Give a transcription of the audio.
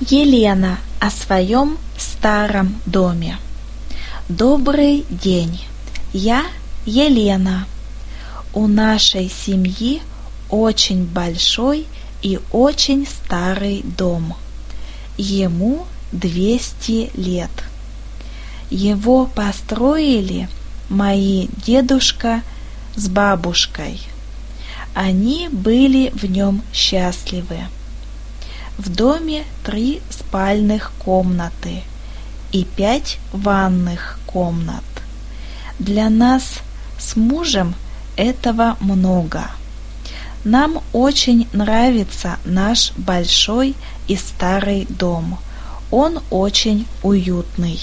Елена о своем старом доме. Добрый день, я Елена. У нашей семьи очень большой и очень старый дом. Ему 200 лет. Его построили мои дедушка с бабушкой. Они были в нем счастливы. В доме три спальных комнаты и пять ванных комнат. Для нас с мужем этого много. Нам очень нравится наш большой и старый дом. Он очень уютный.